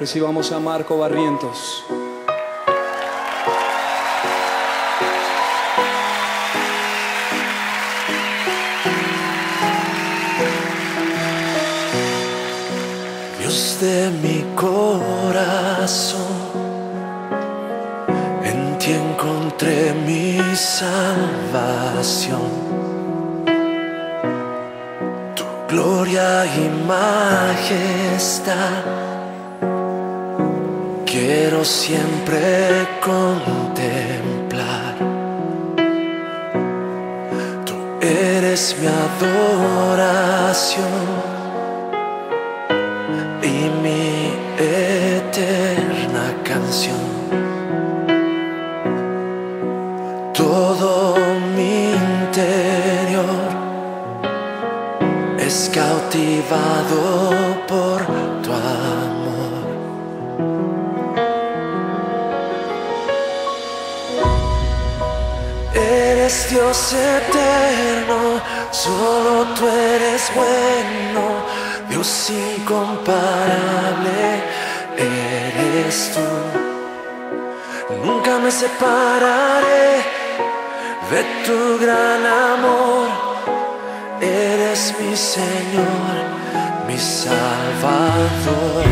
Recibamos a Marco Barrientos. Dios de mi corazón, encontré mi salvación. Tu gloria y majestad quiero siempre contemplar. Tú eres mi adoración y mi eterna canción. Cautivado por tu amor. Eres Dios eterno, solo tú eres bueno, Dios incomparable, eres tú. Nunca me separaré de tu gran amor, eres mi Señor, mi Salvador.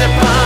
upon